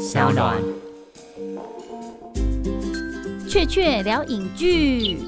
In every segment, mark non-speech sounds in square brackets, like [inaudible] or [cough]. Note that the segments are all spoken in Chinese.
小暖。雀雀聊影剧，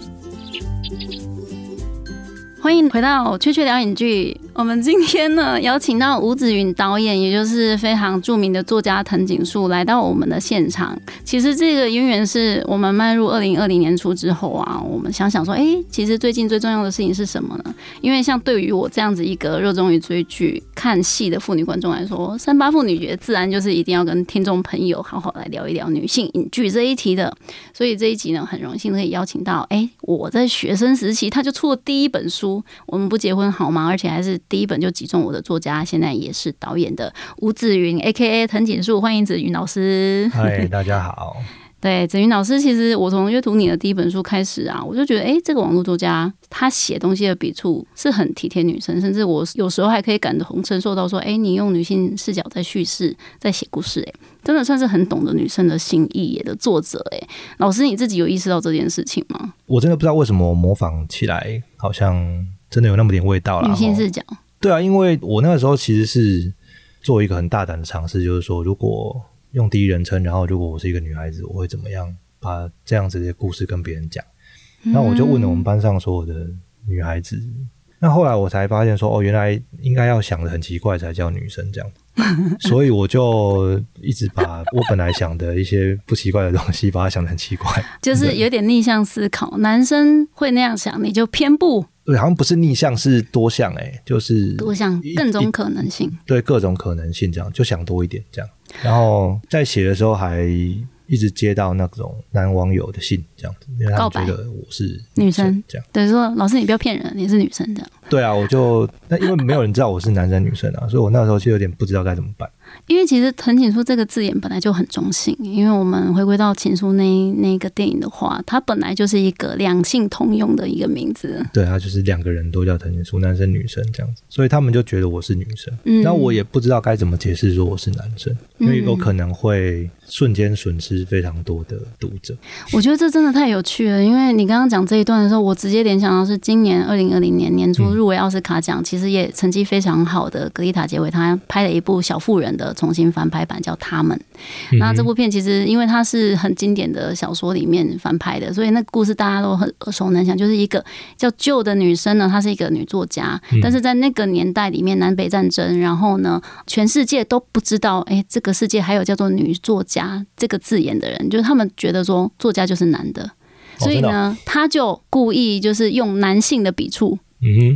欢迎回到雀雀聊影剧。我们今天呢，邀请到吴子云导演，也就是非常著名的作家藤井树，来到我们的现场。其实这个渊源是我们迈入二零二零年初之后啊，我们想想说，哎，其实最近最重要的事情是什么呢？因为像对于我这样子一个热衷于追剧、看戏的妇女观众来说，三八妇女节自然就是一定要跟听众朋友好好来聊一聊女性影剧这一题的。所以这一集呢，很荣幸可以邀请到，哎，我在学生时期他就出了第一本书，我们不结婚好吗？而且还是。第一本就击中我的作家，现在也是导演的吴子云，A.K.A. 藤井树，欢迎子云老师。嗨，大家好。对，子云老师，其实我从阅读你的第一本书开始啊，我就觉得，哎，这个网络作家他写东西的笔触是很体贴女生，甚至我有时候还可以感同身受到说，哎，你用女性视角在叙事，在写故事，哎，真的算是很懂得女生的心意的作者，哎，老师你自己有意识到这件事情吗？我真的不知道为什么模仿起来好像。真的有那么点味道了。女性视角，对啊，因为我那个时候其实是做一个很大胆的尝试，就是说，如果用第一人称，然后如果我是一个女孩子，我会怎么样把这样子的故事跟别人讲？那我就问了我们班上所有的女孩子。那后来我才发现说，哦，原来应该要想的很奇怪才叫女生这样。[laughs] 所以我就一直把我本来想的一些不奇怪的东西，把它想的很奇怪，就是有点逆向思考。男生会那样想，你就偏不。对，好像不是逆向，是多向，哎，就是多向，各种可能性。对，各种可能性，这样就想多一点，这样。然后在写的时候还。一直接到那种男网友的信，这样子，因为他觉得我是女生，这样对说老师你不要骗人，你是女生这样。对啊，我就那因为没有人知道我是男生女生啊，所以我那时候就有点不知道该怎么办。因为其实藤井树这个字眼本来就很中性，因为我们回归到情书那那个电影的话，它本来就是一个两性通用的一个名字。对，它就是两个人都叫藤井树，男生女生这样子，所以他们就觉得我是女生。嗯，那我也不知道该怎么解释说我是男生，因为有可能会瞬间损失非常多的读者。我觉得这真的太有趣了，因为你刚刚讲这一段的时候，我直接联想到是今年二零二零年年初入围奥斯卡奖，其实也成绩非常好的格丽塔杰维，她拍了一部小妇人的。重新翻拍版叫《他们》，那这部片其实因为它是很经典的小说里面翻拍的，所以那故事大家都很耳熟能详。就是一个叫旧的女生呢，她是一个女作家，但是在那个年代里面，南北战争，然后呢，全世界都不知道，哎，这个世界还有叫做女作家这个字眼的人，就是他们觉得说作家就是男的，所以呢，他就故意就是用男性的笔触，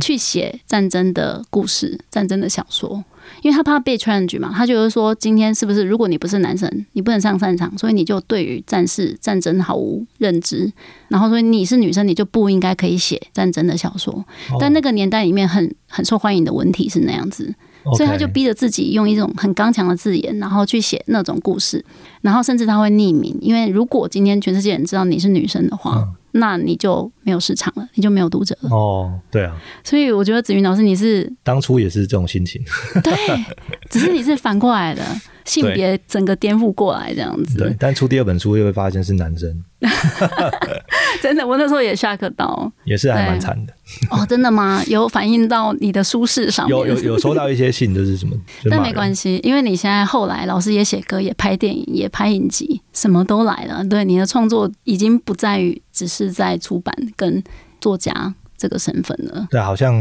去写战争的故事、战争的小说。因为他怕被 challenge 嘛，他就是说，今天是不是如果你不是男生，你不能上战场，所以你就对于战事、战争毫无认知。然后所以你是女生，你就不应该可以写战争的小说。但那个年代里面很很受欢迎的文体是那样子，所以他就逼着自己用一种很刚强的字眼，然后去写那种故事。然后甚至他会匿名，因为如果今天全世界人知道你是女生的话。那你就没有市场了，你就没有读者了。哦，对啊。所以我觉得子云老师你是当初也是这种心情，对，[laughs] 只是你是反过来的。性别整个颠覆过来这样子，对。但出第二本书又会发现是男生，[laughs] 真的，我那时候也下课到，也是还蛮惨的。哦，真的吗？有反映到你的舒适上？有有有收到一些信，就是什么？但没关系，因为你现在后来老师也写歌，也拍电影，也拍影集，什么都来了。对，你的创作已经不在于只是在出版跟作家这个身份了。对，好像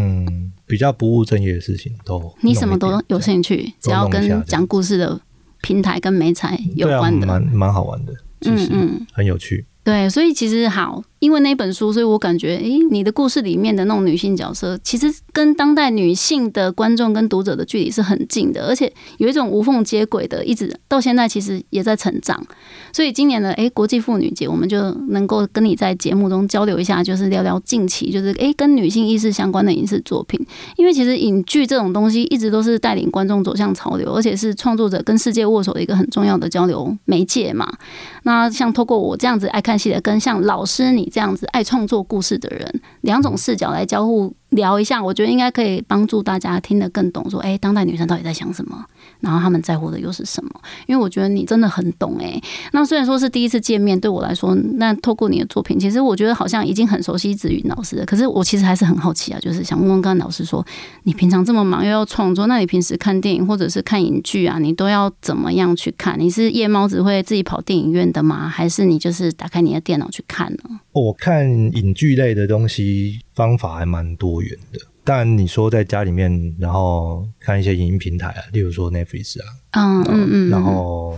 比较不务正业的事情都，你什么都有兴趣，只要跟讲故事的。平台跟美彩有关的，蛮蛮好玩的，嗯嗯，很有趣。对，所以其实好。因为那本书，所以我感觉，诶，你的故事里面的那种女性角色，其实跟当代女性的观众跟读者的距离是很近的，而且有一种无缝接轨的，一直到现在其实也在成长。所以今年的诶国际妇女节，我们就能够跟你在节目中交流一下，就是聊聊近期就是诶跟女性意识相关的影视作品。因为其实影剧这种东西一直都是带领观众走向潮流，而且是创作者跟世界握手的一个很重要的交流媒介嘛。那像透过我这样子爱看戏的，跟像老师你。这样子爱创作故事的人，两种视角来交互聊一下，我觉得应该可以帮助大家听得更懂。说，哎，当代女生到底在想什么？然后他们在乎的又是什么？因为我觉得你真的很懂诶。那虽然说是第一次见面，对我来说，那透过你的作品，其实我觉得好像已经很熟悉子云老师了。可是我其实还是很好奇啊，就是想问问刚刚老师说，你平常这么忙又要创作，那你平时看电影或者是看影剧啊，你都要怎么样去看？你是夜猫子会自己跑电影院的吗？还是你就是打开你的电脑去看呢？我看影剧类的东西方法还蛮多元的。但你说在家里面，然后看一些影音平台啊，例如说 Netflix 啊，嗯嗯嗯，然后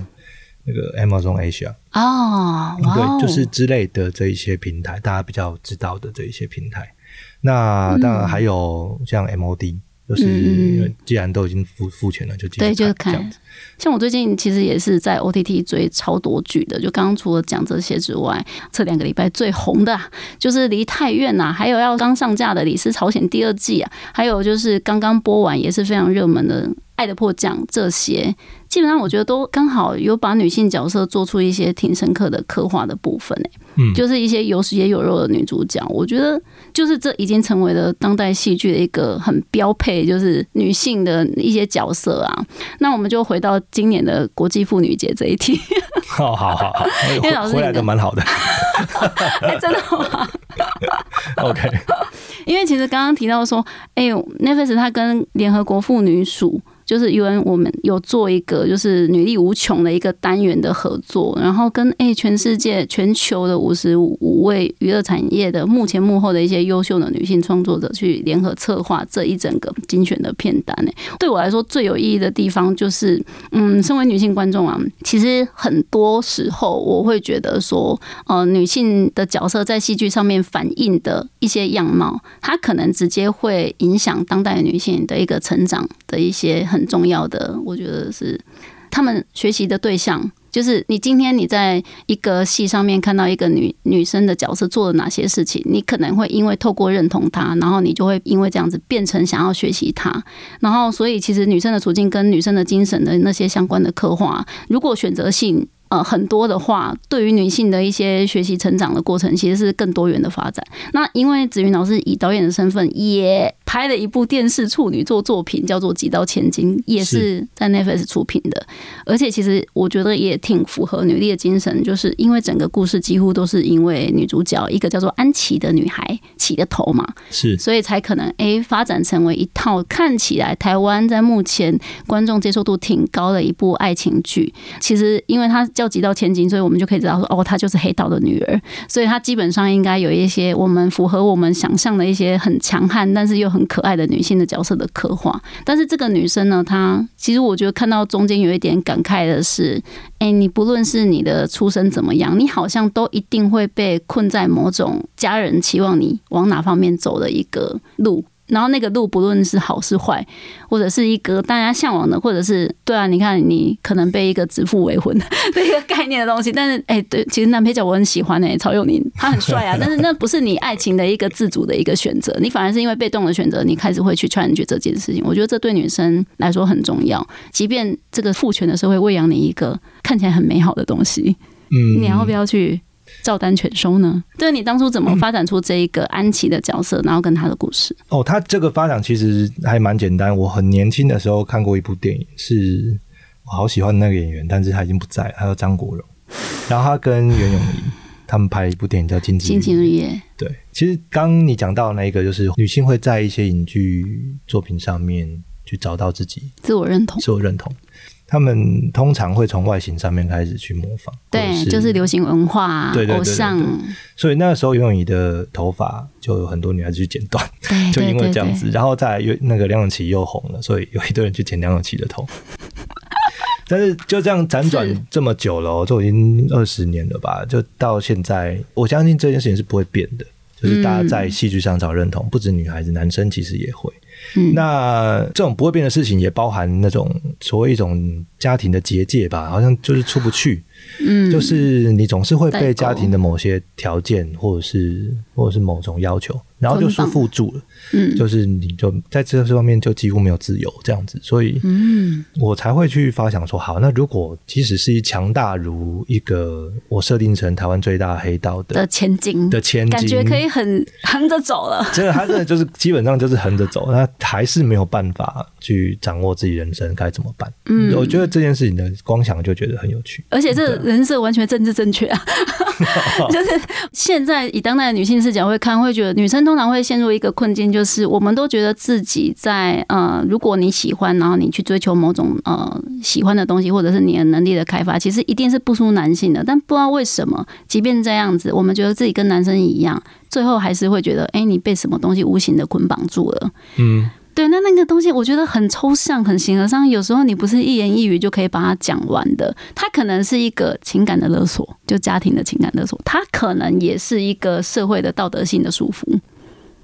那个 Amazon Asia 哦，对，就是之类的这一些平台，大家比较知道的这一些平台。那当然还有像 MOD。就是既然都已经付付钱了，就对，就是看。像我最近其实也是在 OTT 追超多剧的，就刚刚除了讲这些之外，这两个礼拜最红的就是《离太远》呐，还有要刚上架的《李斯朝鲜》第二季啊，还有就是刚刚播完也是非常热门的《爱的迫降》，这些基本上我觉得都刚好有把女性角色做出一些挺深刻的刻画的部分诶，嗯，就是一些有血有肉的女主角，我觉得。就是这已经成为了当代戏剧的一个很标配，就是女性的一些角色啊。那我们就回到今年的国际妇女节这一题。好好好好，因为老师回来的蛮好的。[laughs] 哎真的吗？OK。因为其实刚刚提到说，哎，Netflix 它跟联合国妇女署。就是因为我们有做一个就是女力无穷的一个单元的合作，然后跟诶全世界全球的五十五位娱乐产业的幕前幕后的一些优秀的女性创作者去联合策划这一整个精选的片单诶，对我来说最有意义的地方就是，嗯，身为女性观众啊，其实很多时候我会觉得说，呃，女性的角色在戏剧上面反映的一些样貌，它可能直接会影响当代女性的一个成长的一些很。很重要的，我觉得是他们学习的对象，就是你今天你在一个戏上面看到一个女女生的角色做了哪些事情，你可能会因为透过认同她，然后你就会因为这样子变成想要学习她，然后所以其实女生的处境跟女生的精神的那些相关的刻画，如果选择性。呃，很多的话，对于女性的一些学习成长的过程，其实是更多元的发展。那因为子云老师以导演的身份，也拍了一部电视处女作作品，叫做《几刀千金》，也是在 Netflix 出品的。而且，其实我觉得也挺符合女力的精神，就是因为整个故事几乎都是因为女主角一个叫做安琪的女孩起的头嘛，是，所以才可能诶发展成为一套看起来台湾在目前观众接受度挺高的一部爱情剧。其实，因为它叫几道千金，所以我们就可以知道说，哦，她就是黑道的女儿，所以她基本上应该有一些我们符合我们想象的一些很强悍，但是又很很可爱的女性的角色的刻画。但是这个女生呢，她其实我觉得看到中间有一点感慨的是，哎，你不论是你的出身怎么样，你好像都一定会被困在某种家人期望你往哪方面走的一个路。然后那个路不论是好是坏，或者是一个大家向往的，或者是对啊，你看你可能被一个指腹为婚的一个概念的东西，但是哎，对，其实男配角我很喜欢哎，曹佑宁他很帅啊，[laughs] 但是那不是你爱情的一个自主的一个选择，你反而是因为被动的选择，你开始会去穿越这件事情。我觉得这对女生来说很重要，即便这个父权的社会喂养你一个看起来很美好的东西，嗯，你要不要去？照单全收呢？对你当初怎么发展出这一个安琪的角色，然后跟他的故事？哦，他这个发展其实还蛮简单。我很年轻的时候看过一部电影，是我好喜欢那个演员，但是他已经不在了，他叫张国荣。[laughs] 然后他跟袁咏仪他们拍了一部电影叫《金枝金枝日夜》。对，其实刚你讲到那个，就是女性会在一些影剧作品上面去找到自己自我认同，自我认同。他们通常会从外形上面开始去模仿，对，就是流行文化、偶像。所以那个时候，游泳仪的头发就有很多女孩子去剪短，就因为这样子。然后再那个梁咏琪又红了，所以有一堆人去剪梁咏琪的头。[laughs] 但是就这样辗转这么久了，就已经二十年了吧？就到现在，我相信这件事情是不会变的。就是大家在戏剧上找认同，不止女孩子，男生其实也会。那这种不会变的事情，也包含那种所谓一种家庭的结界吧，好像就是出不去。嗯，就是你总是会被家庭的某些条件或者是或者是某种要求，然后就束缚住了，嗯就是你就在这方面就几乎没有自由这样子，所以嗯我才会去发想说，好，那如果即使是一强大如一个我设定成台湾最大黑道的的千金的千金，感觉可以很横着走了。真的，他真的就是基本上就是横着走，他还是没有办法去掌握自己人生该怎么办。嗯我觉得这件事情的光想就觉得很有趣。而且这人设完全政治正确啊！[laughs] 就是现在以当代的女性视角会看，会觉得女生通常会陷入一个困境，就是我们都觉得自己在呃，如果你喜欢，然后你去追求某种呃喜欢的东西，或者是你的能力的开发，其实一定是不输男性的。但不知道为什么，即便这样子，我们觉得自己跟男生一样，最后还是会觉得，哎、你被什么东西无形的捆绑住了。嗯，对，那那个东西我觉得很抽象、很形而上，有时候你不是一言一语就可以把它讲完的。它可能是一个情感的勒索，就家庭的情感勒索；它可能也是一个社会的道德性的束缚。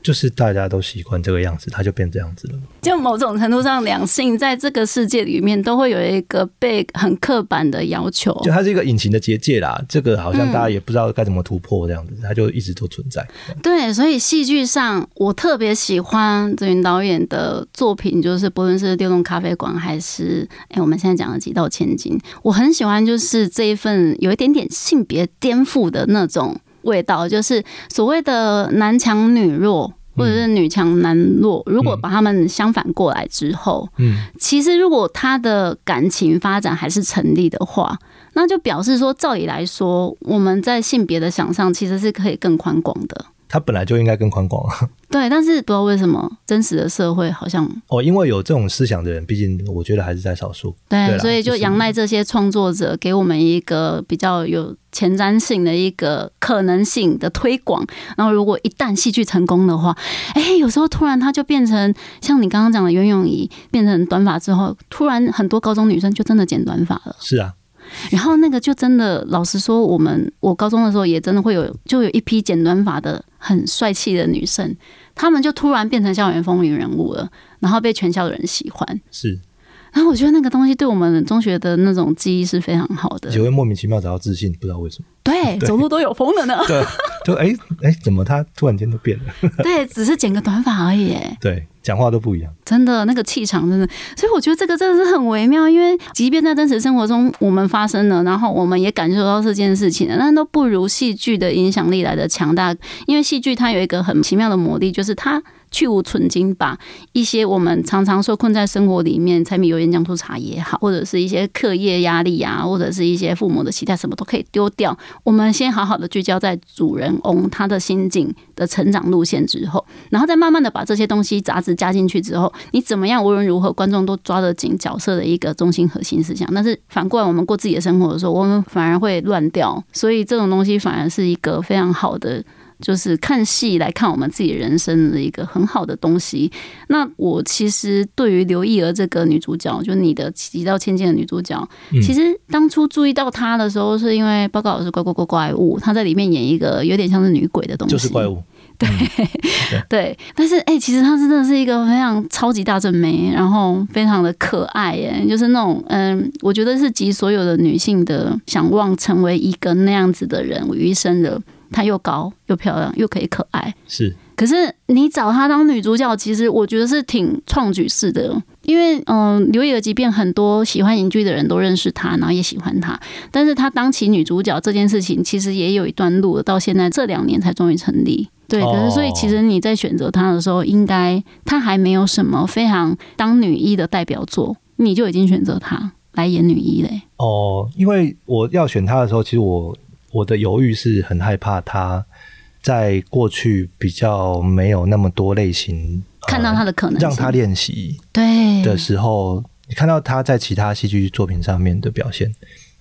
就是大家都习惯这个样子，他就变这样子了。就某种程度上，两性在这个世界里面都会有一个被很刻板的要求。就它是一个隐形的结界啦，这个好像嗯大家也不知道该怎么突破，这样子，它就一直都存在。对，所以戏剧上我特别喜欢泽云导演的作品，就是不论是《六栋咖啡馆》还是哎我们现在讲的《几道千金》，我很喜欢就是这一份有一点点性别颠覆的那种味道，就是所谓的男强女弱。或者是女强男弱，如果把他们相反过来之后，嗯，其实如果他的感情发展还是成立的话，那就表示说，照理来说，我们在性别的想象其实是可以更宽广的。它本来就应该更宽广啊。[laughs] 对，但是不知道为什么真实的社会好像哦，因为有这种思想的人，毕竟我觉得还是在少数。对，对所以就就是仰赖这些创作者给我们一个比较有前瞻性的一个可能性的推广。然后，如果一旦戏剧成功的话，哎，有时候突然它就变成像你刚刚讲的袁咏仪变成短发之后，突然很多高中女生就真的剪短发了。是啊，然后那个就真的，老实说，我们我高中的时候也真的会有，就有一批剪短发的很帅气的女生，她们就突然变成校园风云人物了，然后被全校的人喜欢。是，然后我觉得那个东西对我们中学的那种记忆是非常好的也，会莫名其妙找到自信，不知道为什么。对，[laughs] 走路都有风了呢。对，就哎哎，怎么他突然间都变了？对，只是剪个短发而已，哎 [laughs] 对，讲话都不一样。真的那个气场真的，所以我觉得这个真的是很微妙，因为即便在真实生活中我们发生了，然后我们也感受到这件事情了，但都不如戏剧的影响力来的强大。因为戏剧它有一个很奇妙的魔力，就是它去无存精，把一些我们常常受困在生活里面，柴米油盐酱醋茶也好，或者是一些课业压力啊，或者是一些父母的期待，什么都可以丢掉。我们先好好的聚焦在主人翁他的心境的成长路线之后，然后再慢慢的把这些东西杂质加进去之后，你怎么样，无论如何，观众都抓得紧角色的一个中心核心思想。但是反过来，我们过自己的生活的时候，我们反而会乱掉。所以这种东西反而是一个非常好的。就是看戏来看我们自己人生的一个很好的东西。那我其实对于刘亦儿这个女主角，就你的几道千金的女主角，嗯。其实当初注意到她的时候，是因为报告老师怪怪怪怪物，她在里面演一个有点像是女鬼的东西，就是怪物，[laughs] 对。[laughs] 对，但是哎、其实她真的是一个非常超级大正妹，然后非常的可爱耶，就是那种嗯，我觉得是集所有的女性的想望成为一个那样子的人于一身的。她又高又漂亮又可以可爱，是可是你找她当女主角，其实我觉得是挺创举式的，因为嗯，刘亦儿即便很多喜欢影剧的人都认识她，然后也喜欢她，但是她当起女主角这件事情，其实也有一段路，到现在这两年才终于成立。对，哦可是所以其实你在选择她的时候，应该她还没有什么非常当女一的代表作，你就已经选择她来演女一嘞。哦，因为我要选她的时候，其实我我的犹豫是很害怕他在过去比较没有那么多类型，呃看到他的可能性，让他练习对的时候，你看到他在其他戏剧作品上面的表现，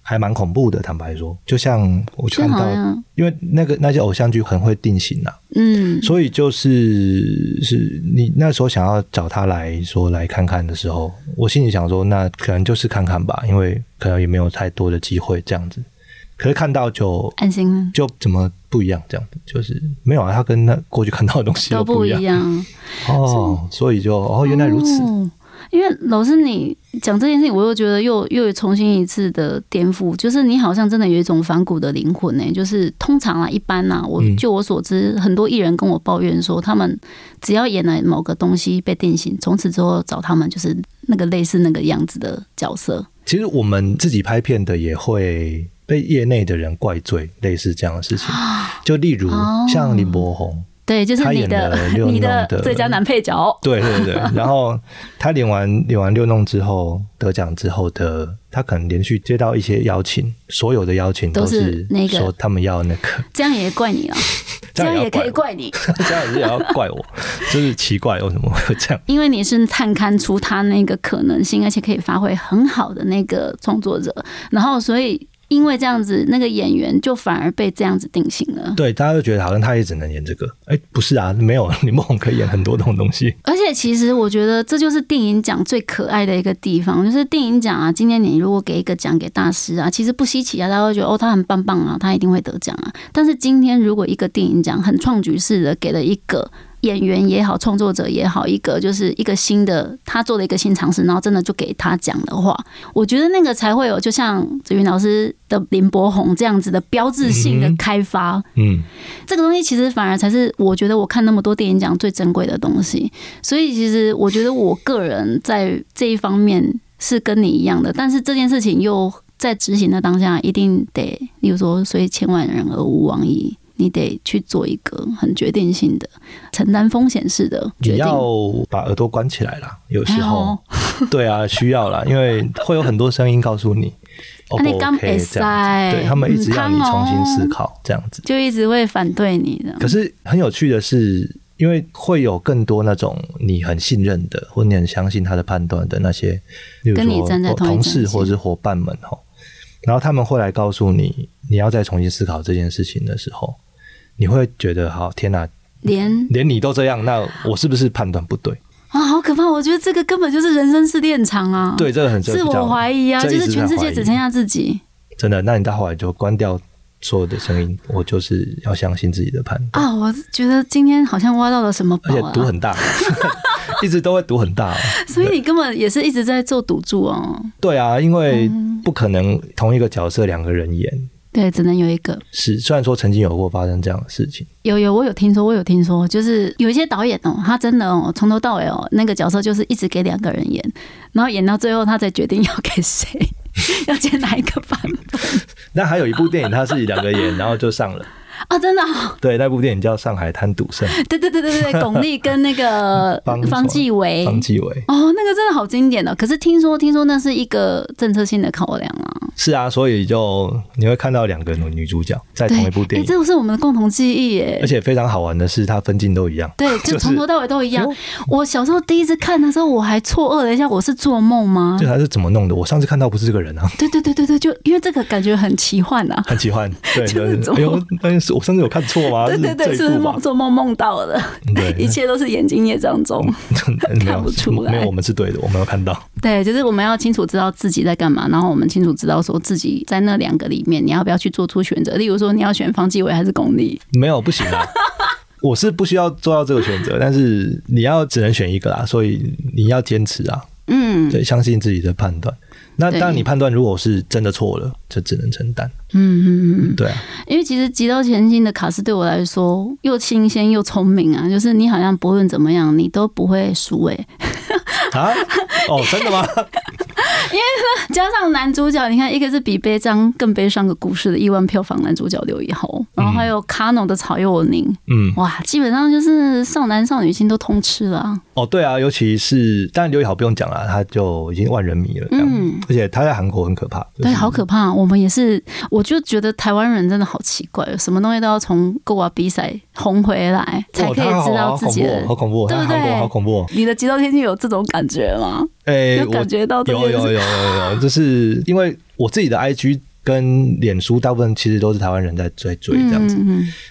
还蛮恐怖的。坦白说，就像我就看到，因为那个那些偶像剧很会定型啊，嗯，所以就是是你那时候想要找他来说来看看的时候，我心里想说，那可能就是看看吧，因为可能也没有太多的机会这样子。可是看到就安心了。就怎么不一样？这样子就是没有啊，他跟那过去看到的东西都不不一样哦，所以就哦原来如此，哦因为老师你讲这件事情，我又觉得又又有重新一次的颠覆，就是你好像真的有一种反骨的灵魂呢。就是通常啊，一般啊，我就我所知，很多艺人跟我抱怨说，他们只要演了某个东西被定型，从此之后找他们就是那个类似那个样子的角色。其实我们自己拍片的也会被业内的人怪罪类似这样的事情，就例如像林柏宏。对，就是 [laughs] 你的你的最佳男配角。对对对，然后他领完领完六弄之后得奖之后的，他可能连续接到一些邀请，所有的邀请都是那个说他们要那个，这样也怪你 [laughs] 了，这样也可以怪你，[laughs] 这样也要怪我，就是奇怪为什么会这样？因为你是探勘出他那个可能性，而且可以发挥很好的那个创作者，然后所以。因为这样子，那个演员就反而被这样子定型了。对，大家都觉得好像他也只能演这个。哎，不是啊，没有 [laughs] 李梦可以演很多种东西。而且，其实我觉得这就是电影奖最可爱的一个地方，就是电影奖啊。今天你如果给一个奖给大师啊，其实不稀奇啊，大家会觉得哦，他很棒棒啊，他一定会得奖啊。但是今天如果一个电影奖很创举式的给了一个。演员也好，创作者也好，一个就是一个新的，他做了一个新尝试，然后真的就给他讲的话，我觉得那个才会有，就像子云老师的林柏宏这样子的标志性的开发。嗯，这个东西其实反而才是我觉得我看那么多电影奖最珍贵的东西。所以其实我觉得我个人在这一方面是跟你一样的，但是这件事情又在执行的当下，一定得，例如说，所以千万人而无往矣。你得去做一个很决定性的、承担风险式的决定。你要把耳朵关起来了，有时候，[laughs] 对啊，需要啦，因为会有很多声音告诉你，[laughs] OK，这样，对他们一直要你重新思考，这样子，就一直会反对你的。可是很有趣的是，因为会有更多那种你很信任的，或你很相信他的判断的那些，跟你站在同事或者是伙伴们哈，然后他们会来告诉你，你要再重新思考这件事情的时候。你会觉得好天哪，连连你都这样，那我是不是判断不对啊？好可怕！我觉得这个根本就是人生试炼场啊！对，这个很自我怀疑啊，就是全世界只剩下自己。真的，那你到后来就关掉所有的声音，我就是要相信自己的判断啊！我觉得今天好像挖到了什么，而且赌很大，[laughs] 一直都会赌很大，所以你根本也是一直在做赌注哦。对啊，因为不可能同一个角色两个人演。对，只能有一个。是，虽然说曾经有过发生这样的事情，有有，我有听说，我有听说，就是有一些导演哦，他真的哦，从头到尾哦，那个角色就是一直给两个人演，然后演到最后，他才决定要给谁，[laughs] 要接哪一个版本。[laughs] 那还有一部电影，他是两个演，然后就上了。啊，[laughs] 真的，对，那部电影叫《上海滩赌圣》。对对对对对对，[laughs] 巩俐跟那个方继伟，方继伟，哦，那个真的好经典的。可是听说听说那是一个政策性的考量啊。是啊，所以就你会看到两个女女主角在同一部电影，这不是我们的共同记忆耶。而且非常好玩的是，它分镜都一样。对，就 [laughs] 从头到尾都一样。我小时候第一次看的时候，我还错愕了一下，我是做梦吗？就他是怎么弄的？我上次看到不是这个人啊。对对对对对，就因为这个感觉很奇幻啊，很奇幻。对，哎呦，但是我上次有看错吗？对对对，是梦做梦梦到的。对，[laughs] 一切都是眼睛业障中，[laughs] 看不出来。没有，我们是对的，我没有看到。对，就是我们要清楚知道自己在干嘛，然后我们清楚知道说自己在那两个里面，你要不要去做出选择？例如说，你要选方继伟还是巩俐？没有，不行啊！我是不需要做到这个选择，但是你要只能选一个啦，所以你要坚持啊。嗯，对，相信自己的判断。那当你判断如果是真的错了，就只能承担。嗯嗯嗯，对啊。因为其实《极刀前进》的卡斯对我来说又新鲜又聪明啊，就是你好像不论怎么样，你都不会输诶。啊？哦，真的吗？[laughs] [laughs] 因为，加上男主角，你看，一个是比悲伤更悲伤的故事的亿万票房男主角刘以豪，然后还有卡农的曹佑宁，嗯，哇，基本上就是少男少女心都通吃了。哦，对啊，尤其是当然刘以豪不用讲了，他就已经万人迷了，嗯，而且他在韩国很可怕，对，好可怕。我们也是，我就觉得台湾人真的好奇怪，什么东西都要从购啊比赛红回来才可以知道自己的，好恐怖，对不对？好恐怖。你的极道天气有这种感觉吗？哎，有感觉到有有有有有，就是因为我自己的 IG 跟脸书大部分其实都是台湾人在追追这样子，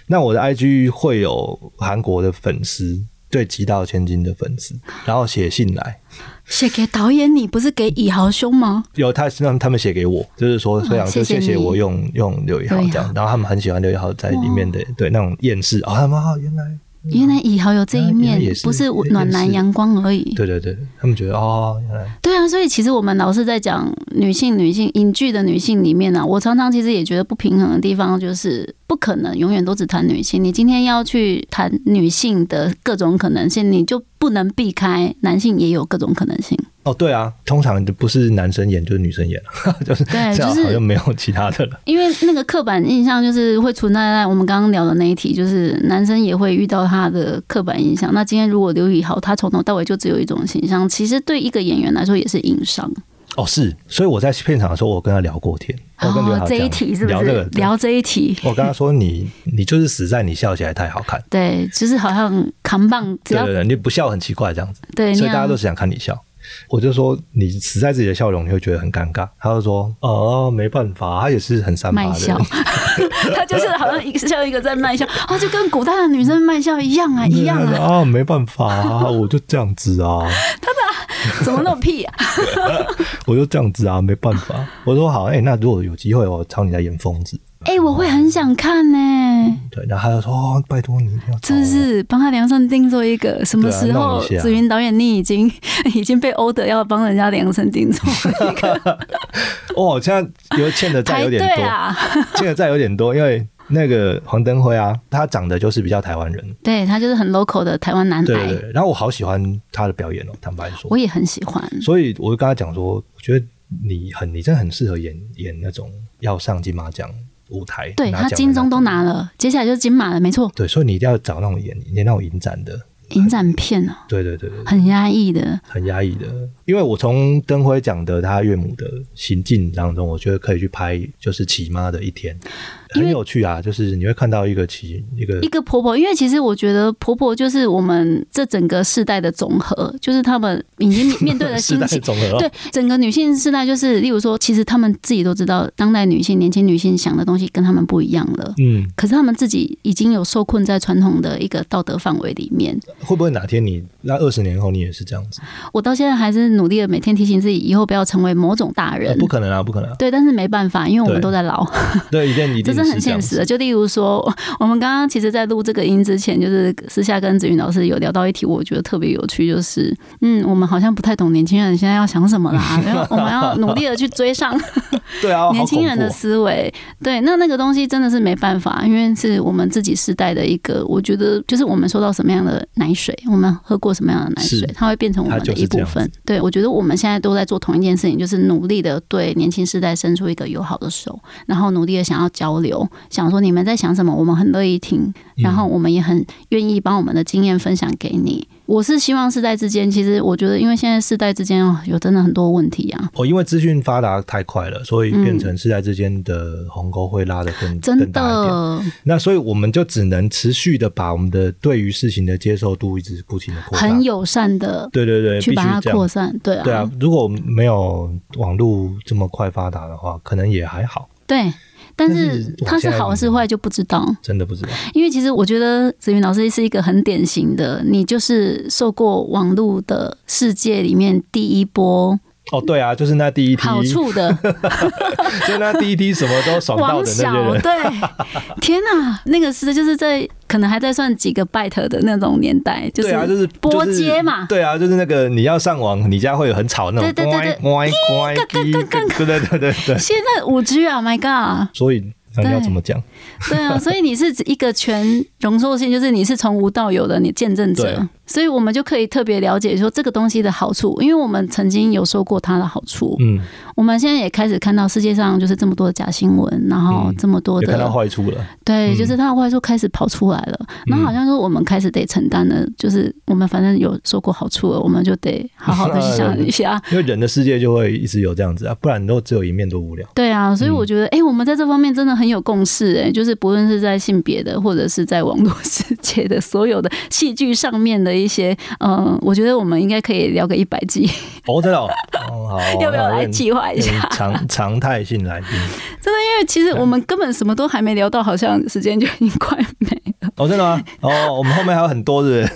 那我的 IG 会有韩国的粉丝，对极道千金的粉丝，然后写信来，写给导演，你不是给以豪兄吗？有，他是让他们写给我，就是说非常就谢谢我用用刘以豪这样，然后他们很喜欢刘以豪在里面的对那种厌世啊，他们原来。原来以豪有这一面不是暖男是阳光而已。对对对，他们觉得哦，原来对啊，所以其实我们老是在讲女性、女性影剧的女性里面呢、啊，我常常其实也觉得不平衡的地方就是不可能永远都只谈女性。你今天要去谈女性的各种可能性，你就不能避开男性也有各种可能性。哦，对啊，通常就不是男生演就是女生演，[laughs] 就是对这样就是好像没有其他的了。因为那个刻板印象就是会存在在我们刚刚聊的那一题，就是男生也会遇到他的刻板印象。那今天如果刘宇豪他从头到尾就只有一种形象，其实对一个演员来说也是硬伤。哦，是，所以我在片场的时候，我跟他聊过天，我跟刘哦豪，这一题是不是聊这个？聊这一题？[laughs] 我跟他说你你就是死在你笑起来太好看，对，就是好像扛棒，只要对对对，你不笑很奇怪这样子，对，所以大家都是想看你笑。我就说你死在自己的笑容，你会觉得很尴尬。他就说哦，没办法，他也是很三八的 [laughs] 他就是好像一个像一个在卖笑，哦，就跟古代的女生卖笑一样啊，一样啊，啊，没办法啊，我就这样子啊，[laughs] 他怎么那么屁啊？[laughs] 我就这样子啊，没办法。我说好，哎、那如果有机会，我找你来演疯子。哎、我会很想看呢、对，然后他就说哦，拜托你一定要找我。是不是帮他量身定做一个？什么时候弄一下子云导演你已经 [laughs] 已经被欧德要帮人家量身定做一个 [laughs] 哦，现在有欠的债有点多，队啊？[laughs] 欠的债有点多，因为那个黄登辉啊，他长得就是比较台湾人，对他就是很 local 的台湾男孩，对对对。然后我好喜欢他的表演哦，坦白说我，也很喜欢。所以我就跟他讲说，我觉得你很，你真的很适合演演那种要上金马奖舞台，对他。金钟都拿了，接下来就是金马了，没错，对，所以你一定要找那种演演那种影展的，影展片哦，对对对对，很压抑的。很压抑的。因为我从灯辉讲的他岳母的行径当中，我觉得可以去拍，就是骑妈的一天，很有趣啊。就是你会看到一个骑一个一个婆婆，因为其实我觉得婆婆就是我们这整个世代的总和，就是他们已经面面对 [laughs] 的心情。总和，对整个女性世代，就是例如说，其实她们自己都知道，当代女性、年轻女性想的东西跟她们不一样了。嗯，可是她们自己已经有受困在传统的一个道德范围里面。会不会哪天你那二十年后你也是这样子？我到现在还是努力的每天提醒自己，以后不要成为某种大人呃。不可能啊，不可能、啊，对，但是没办法，因为我们都在老，对，一定一定 [laughs] 这是很现实的。就例如说，我们刚刚其实，在录这个音之前，就是私下跟子云老师有聊到一题，我觉得特别有趣，就是嗯，我们好像不太懂年轻人现在要想什么啦，因为我们要努力的去追上 [laughs] 对啊，年轻人的思维。对，那那个东西真的是没办法，因为是我们自己世代的一个，我觉得就是我们收到什么样的奶水，我们喝过什么样的奶水，它会变成我们的一部分。对，我觉得我们现在都在做同一件事情，就是努力的对年轻世代伸出一个友好的手，然后努力的想要交流，想说你们在想什么，我们很乐意听，然后我们也很愿意把我们的经验分享给你。我是希望世代之间，其实我觉得，因为现在世代之间哦，有真的很多问题啊，哦，因为资讯发达太快了，所以嗯变成世代之间的鸿沟会拉得更真。的那所以我们就只能持续的把我们的对于事情的接受度一直不停的扩大。很友善的对对对，去把它扩散，对啊，对啊，如果没有网络这么快发达的话，可能也还好，对。但但是是它是好还是坏就不知道，真的不知道。因为其实我觉得子云老师是一个很典型的，你就是受过网络的世界里面第一波哦，对啊，就是那第一批，好处的。[laughs] 就那第一批什么都爽到的那王小，些人，对，天哪，那个是就是在可能还在算几个 byte 的那种年代，就是对啊，就是拨就是接嘛，对啊，就是那个你要上网，你家会有很吵那种，对对对对。乖乖乖，对对对对对，[laughs] 现在五 G 啊，My God！所以那你要怎么讲？对。啊，所以你是一个全容受性，就是你是从无到有的你见证者，所以我们就可以特别了解说这个东西的好处，因为我们曾经有说过它的好处，嗯，我们现在也开始看到世界上就是这么多的假新闻，然后嗯这么多有看到的坏处了，对，嗯。就是它的坏处开始跑出来了，然后好像说我们开始得承担了，就是我们反正有说过好处了，我们就得好好的去想一下。[laughs] 因为人的世界就会一直有这样子啊，不然都只有一面多无聊。对啊，所以我觉得，哎、我们在这方面真的很有共识、哎，就是不论是在性别的，或者是在网络世界的所有的戏剧上面的一些，嗯、我觉得我们应该可以聊个一百集，哦，真的哦，哦好，[laughs] 要不要来计划一下？常常态性来宾？[laughs] 真的，因为其实我们根本什么都还没聊到，好像时间就已经快没了。[laughs] 哦，真的吗？哦，我们后面还有很多是不是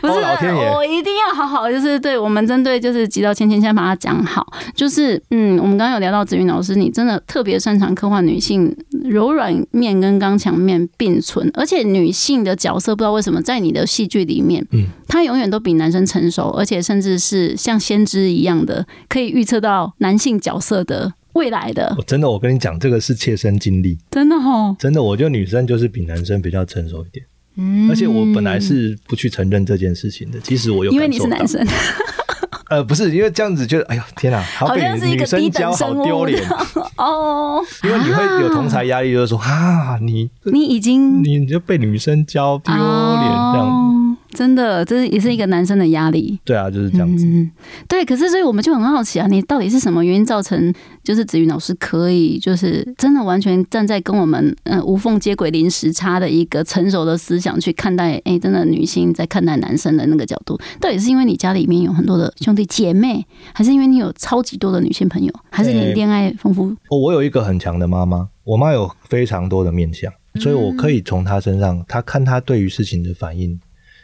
不是，[laughs] 哦老天我一定要好好，就是对我们针对就是极道千千先把它讲好。就是嗯，我们刚刚有聊到子云老师，你真的特别擅长刻画女性柔软面跟刚强面并存，而且女性的角色不知道为什么在你的戏剧里面，嗯，她永远都比男生成熟，而且甚至是像先知一样的，可以预测到男性角色的未来的，我真的，我跟你讲，这个是切身经历，真的哦，真的，我觉得女生就是比男生比较成熟一点，嗯。而且我本来是不去承认这件事情的，其实我有因为你是男生，[laughs] 呃，不是，因为这样子觉得，哎呦天哪，好被女生教好丢脸，[laughs] 哦，因为你会有同才压力，就是说啊，你你已经你就被女生教丢脸这样，哦真的，这也是一个男生的压力。对啊，就是这样子。嗯，对，可是所以我们就很好奇啊，你到底是什么原因造成，就是子云老师可以就是真的完全站在跟我们呃无缝接轨、零时差的一个成熟的思想去看待，哎，真的女性在看待男生的那个角度，到底是因为你家里面有很多的兄弟姐妹，还是因为你有超级多的女性朋友，还是你恋爱丰富？哦我有一个很强的妈妈，我妈有非常多的面相，所以我可以从她身上，她看她对于事情的反应，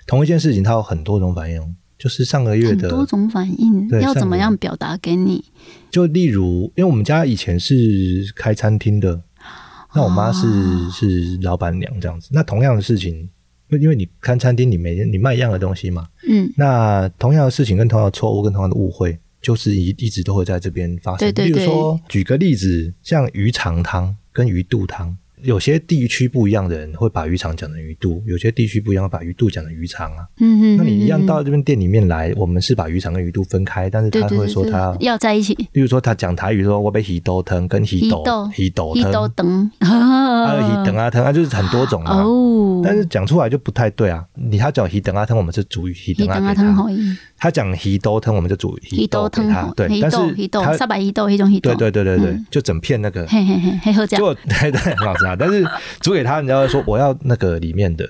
同一件事情它有很多种反应哦。就是上个月的很多种反应，对要怎么样表达给你？就例如，因为我们家以前是开餐厅的，那我妈是、哦是老板娘这样子。那同样的事情，因为你开餐厅，你每天你卖一样的东西嘛，嗯，那同样的事情跟同样的错误跟同样的误会，就是一一直都会在这边发生。对对对例如说，举个例子，像鱼肠汤跟鱼肚汤。有些地区不一样的人会把鱼肠讲成鱼肚，有些地区不一样会把鱼肚讲成鱼肠啊。嗯嗯，那你一样嗯到这边店里面来，我们是把鱼肠跟鱼肚分开，但是他会说他要在一起，例如说，他讲台语说“我被鱼豆疼”跟鱼豆鱼豆一都汤，等，还有鱼等啊疼啊，就是很多种啊。哦，但是讲出来就不太对啊！你他讲鱼等啊疼，我们是煮鱼一等等啊啊给他；汤好意，他讲鱼豆疼，我们就煮鱼一豆给他。对，一但是豆一豆他三百一豆一种一豆，对对对对对嗯，就整片那个，嘿嘿嘿，嘿喝这样。就对对很好吃啊。但是煮给他，人家会说我要那个里面的，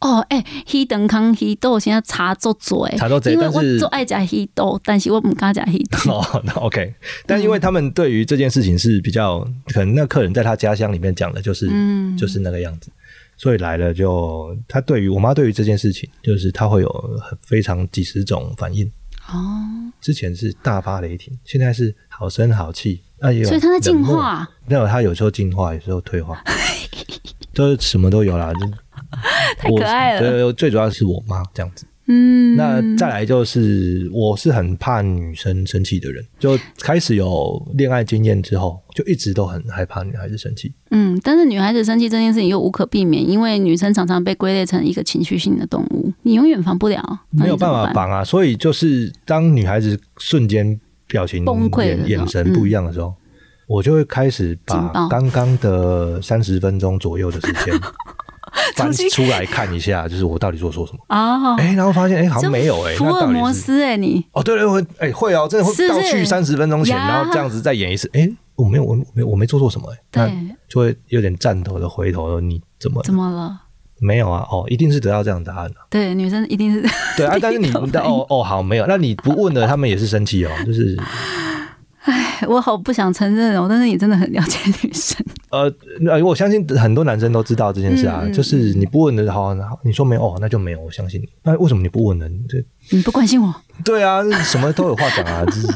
哦，哎，一等康一豆现在茶做做哎，茶做做因为我但是做爱加黑豆，但是我不敢加黑豆，[laughs] 哦，那 OK。但因为他们对于这件事情是比较，可能那客人在他家乡里面讲的就是嗯，就是那个样子，所以来了就他对于我妈对于这件事情，就是他会有非常几十种反应。哦，之前是大发雷霆，现在是好声好气，那也有所以它在进，化，没有他有时候进化，有时候退化，[laughs] 就是什么都有啦。就太可爱了，对，最主要是我妈这样子。嗯，那再来就是，我是很怕女生生气的人，就开始有恋爱经验之后，就一直都很害怕女孩子生气。嗯，但是女孩子生气这件事情又无可避免，因为女生常常被归类成一个情绪性的动物，你永远防不了，那没有办。法防啊，所以就是当女孩子瞬间表情、崩溃眼眼神不一样的时候，我就会开始把刚刚的三十分钟左右的时间 [laughs] 翻出来看一下，就是我到底做错什么。啊，哎、然后发现哎、好像没有哎、福尔摩斯哎、你。哦，对对会哎、会哦，真的会倒去三十分钟前，呀。然后这样子再演一次。哎、我没有我没有我没做错什么哎、那对，就会有点站头的回头说你怎么怎么了？没有啊？哦，一定是得到这样的答案啊。对，女生一定是对啊，[laughs] 但是你哦哦好没有，那你不问的，[laughs] 他们也是生气哦，就是我好不想承认哦，但是你真的很了解女生。呃呃，我相信很多男生都知道这件事啊，就是你不问的好，你说没有哦，那就没有，我相信你。那为什么你不问呢？你这你不关心我，对啊，什么都有话讲啊，[laughs] 就是。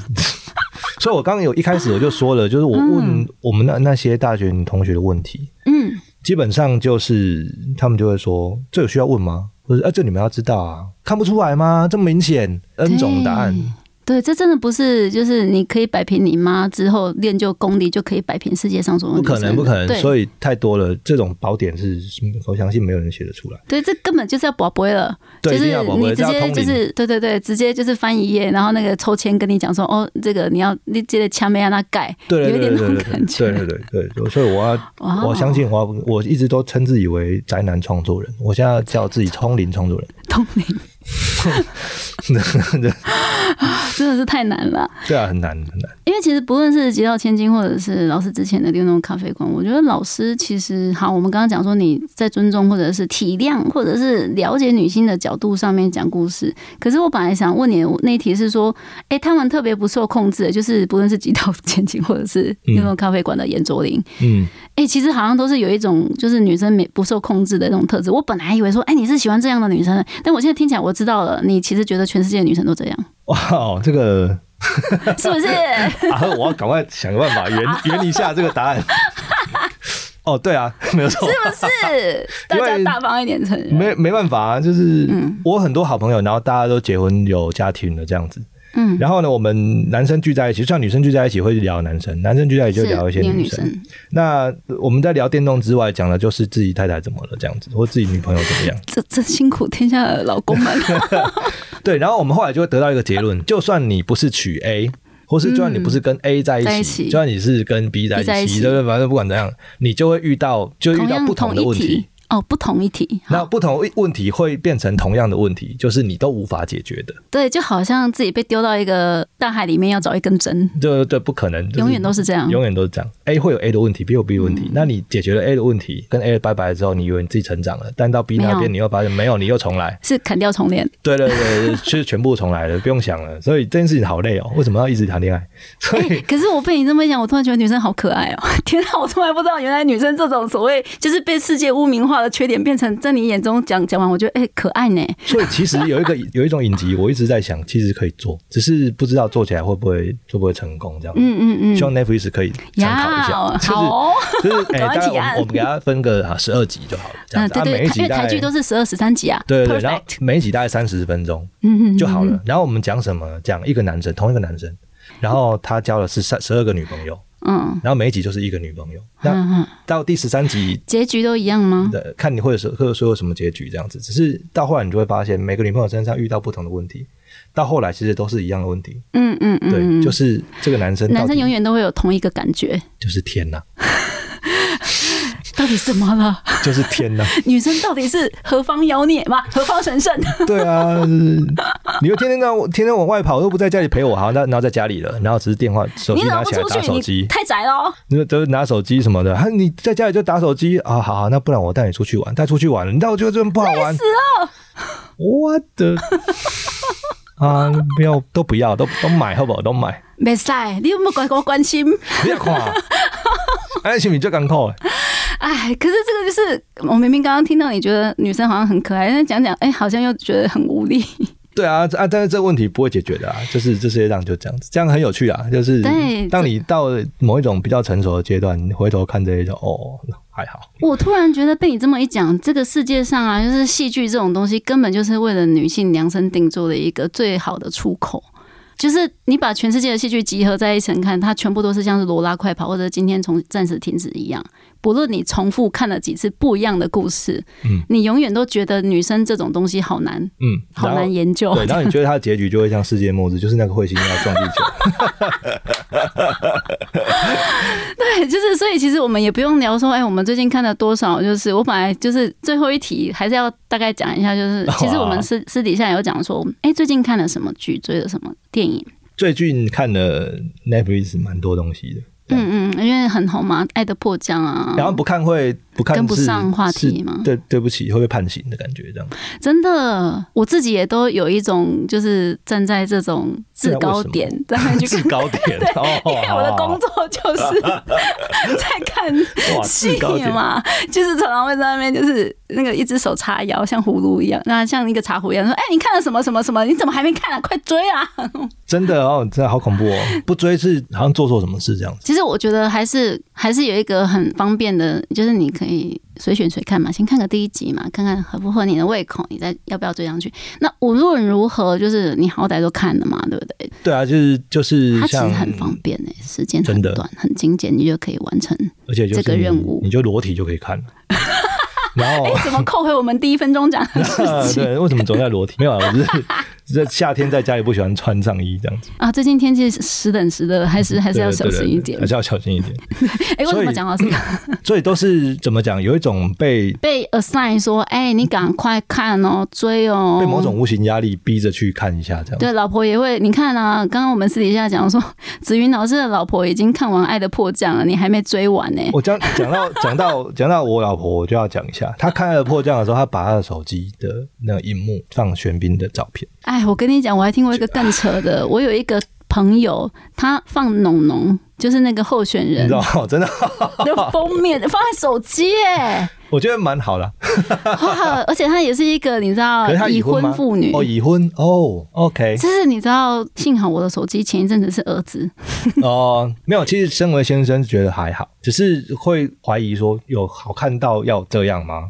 所以我刚刚有一开始我就说了，就是我问我们那那些大学女同学的问题，嗯，基本上就是他们就会说，这有需要问吗？或者啊，这你们要知道啊，看不出来吗？这么明显，N 种答案。对，这真的不是就是你可以摆平你妈之后练就功力就可以摆平世界上所有不可能，不可能，所以太多了。这种宝典是，我相信没有人写得出来。对，这根本就是要宝贝了，对就是要宝贝你直接就是对对对，直接就是翻一页，然后那个抽签跟你讲说，哦，这个你要你接着枪没让他盖，有一点那种感觉，对对对对对，所以我要我相信我要我一直都称自己为宅男创作人，我现在叫自己通灵创作人。通灵 [laughs] 真的是太难了。对啊，很难很难。因为其实不论是极道千金，或者是老师之前的六弄咖啡馆，我觉得老师其实好，我们刚刚讲说你在尊重或者是体谅或者是了解女性的角度上面讲故事。可是我本来想问你的那一题是说，哎、他们特别不受控制的，就是不论是极道千金或者是六弄咖啡馆的严卓林，嗯，哎、其实好像都是有一种就是女生没不受控制的那种特质。我本来还以为说，哎、你是喜欢这样的女生的，但我现在听起来我知道了，你其实觉得全世界的女生都这样，哇，哦这个 [laughs] 是不是？[laughs] 啊，我要赶快想个办法圆圆一下这个答案。[laughs] 哦，对啊，没有错，是不是？大家大方一点承认。没没办法啊，就是嗯我很多好朋友，然后大家都结婚有家庭了这样子。嗯，然后呢，我们男生聚在一起，就像女生聚在一起会聊男生，男生聚在一起就聊一些女生。生。那我们在聊电动之外，讲的就是自己太太怎么了这样子，或自己女朋友怎么样。这这辛苦天下的老公们。[laughs] 对，然后我们后来就会得到一个结论：就算你不是娶 A，或是就算你不是跟 A 在一起，在一起就算你是跟 B 在一起对不对？反正不管怎样，你就会遇到，就会遇到不同的问题。哦，不同一题。那不同问题会变成同样的问题，就是你都无法解决的。对，就好像自己被丢到一个大海里面，要找一根针，对对，不可能，就是永远都是这样。永远都是这样。A 会有 A 的问题，B 有 B 的问题。嗯那你解决了 A 的问题，跟 A 拜拜之后，你以为你自己成长了，但到 B 那边，你又发现没有，你又重来。是砍掉重练。对对对，是全部重来了，不用想了。所以这件事情好累哦，为什么要一直谈恋爱？[laughs] 所以哎、可是我被你这么一讲，我突然觉得女生好可爱哦！[laughs] 天啊，我从来不知道，原来女生这种所谓就是被世界污名化的缺点，变成在你眼中讲讲完，我觉得哎、可爱呢。所以其实有一个 [laughs] 有一种影集，我一直在想，其实可以做，只是不知道做起来会不会会不会成功这样。嗯嗯嗯希，望 Netflix 可以参考一呀下，，好哦。就是就是 [laughs] 哎，赶快大概我们我们给它分个啊十二集就好了，这样嗯，子。啊，对对，每一集台剧都是十二十三集啊，对对对，然后每一集大概三十分钟嗯嗯就好了。然后我们讲什么？讲一个男生，同一个男生，然后他交了是三十二个女朋友，嗯然后每一集就是一个女朋友。那到第十三集结局都一样吗？对，看你会有会有说有什么结局这样子。只是到后来你就会发现，每个女朋友身上遇到不同的问题，到后来其实都是一样的问题。嗯嗯嗯，对，嗯就是这个男生，男生永远都会有同一个感觉，就是天呐，到底怎么了？就是天呐。女生到底是何方妖孽吗？何方神圣？对啊，[laughs] 你又天天让我天天往外跑，又不在家里陪我，好，那然后在家里了，然后只是电话手机拿起来打手机，太宅了哦。那都是拿手机什么的。啊，你在家里就打手机啊？好好，那不然我带你出去玩，带出去玩了，你带我觉得这么不好玩？死了！我的 [laughs] 啊，不要都不要，都都买好不好？都买，没赛，你有没有关我关心？不要看，[laughs] 哎，是你最艰苦的。哎，可是这个就是我明明刚刚听到你觉得女生好像很可爱，但是讲讲哎，好像又觉得很无力。对啊，[laughs] 啊，但是这个问题不会解决的啊，就是这世界上就这样子，这样很有趣啊。就是对当你到某一种比较成熟的阶段，你回头看这一种，哦，还好。我突然觉得被你这么一讲，这个世界上啊，就是戏剧这种东西，根本就是为了女性量身定做的一个最好的出口。就是你把全世界的戏剧集合在一层看，它全部都是像是罗拉快跑或者今天从暂时停止一样。不论你重复看了几次不一样的故事，嗯你永远都觉得女生这种东西好难，嗯，好难研究。对，然后你觉得它的结局就会像世界末日，[laughs] 就是那个彗星要撞地球。[laughs] 对，就是所以其实我们也不用聊说，哎，我们最近看了多少？就是我本来就是最后一题还是要大概讲一下，就是其实我们私 [laughs] 私底下有讲说，哎，最近看了什么剧，追了什么电影。最近看了 Netflix 蛮多东西的，嗯嗯，因为很红嘛，《爱的迫降》啊，然后不看会不看跟不上话题吗对，对不起，会被判刑的感觉，这样。真的，我自己也都有一种就是站在这种制高点在那去看制高点 [laughs] 哦，因为我的工作就是在看戏嘛，就是常常会在那边就是那个一只手叉腰，像葫芦一样，那像一个茶壶一样，说：“哎、你看了什么什么什么？你怎么还没看啊？快追啊！” [laughs] 真的哦，真的好恐怖哦！不追是好像做错什么事这样子。其实我觉得还是还是有一个很方便的，就是你可以随选随看嘛，先看个第一集嘛，看看合不合你的胃口，你再要不要追上去。那无论如何，就是你好歹都看了嘛，对不对？对啊，就是就是像它其实很方便诶、时间很真的短，很精简，你就可以完成。而且就是这个你任务你就裸体就可以看了。[laughs] 然后哎、怎么扣回我们第一分钟讲的事情 [laughs] 对，为什么总在裸体？没有啊，我只是在夏天在家里不喜欢穿上衣这样子，啊？最近天气时冷时热，还是还是要小心一点还。是要小心一点。哎、为什么讲到这个？所以都是怎么讲？有一种被 [laughs] 被 assign 说，哎、你赶快看哦，追哦。被某种无形压力逼着去看一下这样。对，老婆也会。你看啊，刚刚我们私底下讲说，子云老师的老婆已经看完《爱的迫降》了，你还没追完呢、我讲讲到讲到讲到我老婆，我就要讲一下，她看了迫降的时候，她把她的手机的那个荧幕放玄彬的照片，哎，[laughs] 我跟你讲，我还听过一个更扯的，我有一个朋友，他放农农，就是那个候选人你知道吗？真的，的封面放在手机，耶，我觉得蛮好的。哇！而且她也是一个你知道已已婚吗妇女哦，已婚哦，OK，就是你知道，幸好我的手机前一阵子是儿子，[laughs] 哦，没有，其实身为先生觉得还好，只是会怀疑说有好看到要这样吗？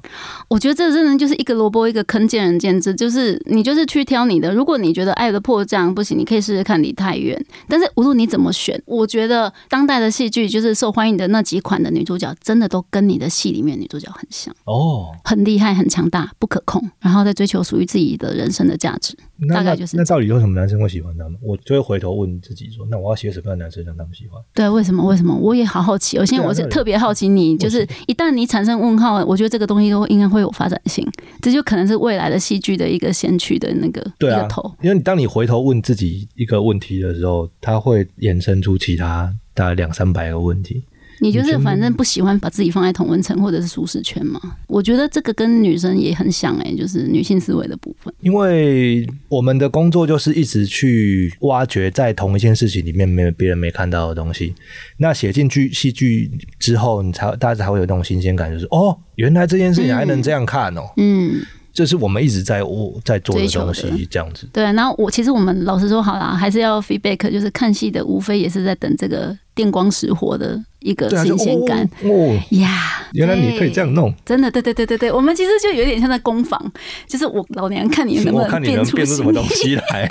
我觉得这真的就是一个萝卜一个坑，见仁见智。就是你就是去挑你的，如果你觉得《爱的迫降》不行，你可以试试看《离太远》。但是无论你怎么选，我觉得当代的戏剧就是受欢迎的那几款的女主角，真的都跟你的戏里面女主角很像，哦，很厉害、很强大、不可控，然后在追求属于自己的人生的价值。大概就是那到底为什么男生会喜欢他们？我就会回头问自己说，那我要写什么样的男生让他们喜欢？对，为什么？为什么？我也好好奇我。现在我是特别好奇你，就是一旦你产生问号，我觉得这个东西都应该会有发展性，这就可能是未来的戏剧的一个先驱的那个对啊头。，因为你当你回头问自己一个问题的时候，它会衍生出其他大概两三百个问题。你就是反正不喜欢把自己放在同温层或者是舒适圈嘛？我觉得这个跟女生也很像哎、就是女性思维的部分。因为我们的工作就是一直去挖掘在同一件事情里面没有别人没看到的东西。那写进剧戏剧之后，你才大家才会有那种新鲜感，就是哦，原来这件事情还能这样看哦。嗯，这是我们一直在我在做的东西，这样子。对。然后我其实我们老实说好啦，还是要 feedback，就是看戏的无非也是在等这个电光石火的一个新鲜感。哦哦，呀原来你可以这样弄。真的，对对对对对，我们其实就有点像在工坊，就是我老娘看你能不我看你能出变出什么东西来，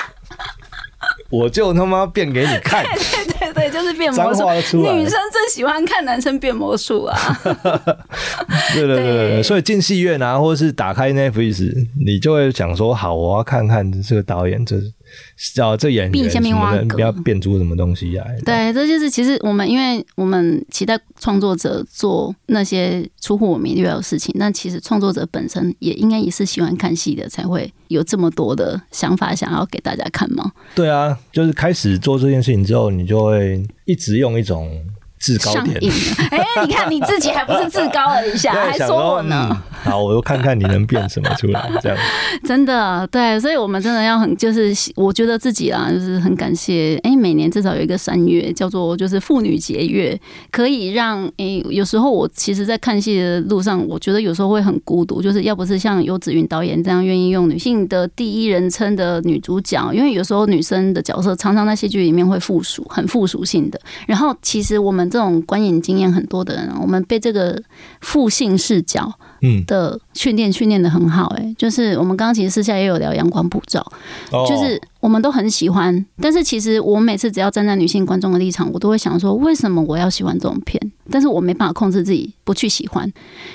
[laughs] 我就他妈变给你看。对 [laughs] 对，就是变魔术。女生最喜欢看男生变魔术啊！[laughs] 对对对对所以进戏院啊，或者是打开 Netflix，你就会想说，好，我要看看这个导演，这啊这演员什么的，挖不要变出什么东西来。对，这就是其实我们，因为我们期待创作者做那些出乎我们意料的事情，但其实创作者本身也应该也是喜欢看戏的，才会有这么多的想法想要给大家看嘛。对啊，就是开始做这件事情之后，你就会一直用一种制高点。哎、你看你自己还不是自高了一下，[laughs] 还说我呢？嗯好，我又看看你能变什么出来，这样。真的，对，所以我们真的要很，就是我觉得自己啦，就是很感谢，哎，每年至少有一个三月叫做就是妇女节月，可以让，哎，有时候我其实，在看戏的路上，我觉得有时候会很孤独，就是要不是像游子云导演这样愿意用女性的第一人称的女主角，因为有时候女生的角色常常在戏剧里面会附属，很附属性的。然后，其实我们这种观影经验很多的人，我们被这个父性视角。嗯，的训练训练的很好、欸，就是我们刚刚其实私下也有聊阳光普照，哦就是我们都很喜欢，但是其实我每次只要站在女性观众的立场，我都会想说，为什么我要喜欢这种片？但是我没办法控制自己不去喜欢，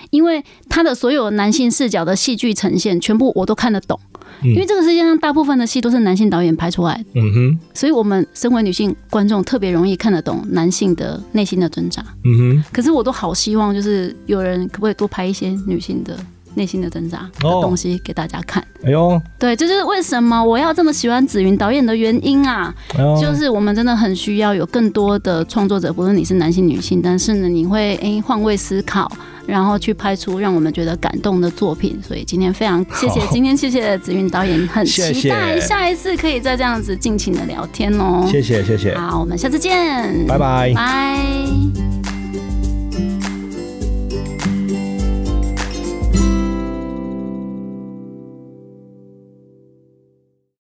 因为他的所有男性视角的戏剧呈现，全部我都看得懂，嗯因为这个世界上大部分的戏都是男性导演拍出来的，嗯哼，所以我们身为女性观众特别容易看得懂男性的内心的挣扎。嗯哼，可是我都好希望，就是有人可不可以多拍一些女性的内心的挣扎的哦东西给大家看。哎呦，对，这就是为什么我要这么喜欢紫云导演的原因啊！哎，就是我们真的很需要有更多的创作者，不论你是男性女性，但是呢，你会诶换位思考。然后去拍出让我们觉得感动的作品，所以今天非常谢谢，[laughs] 今天谢谢紫云导演，很期待下一次可以再这样子尽情的聊天哦。谢谢谢谢，好，我们下次见，拜拜。拜。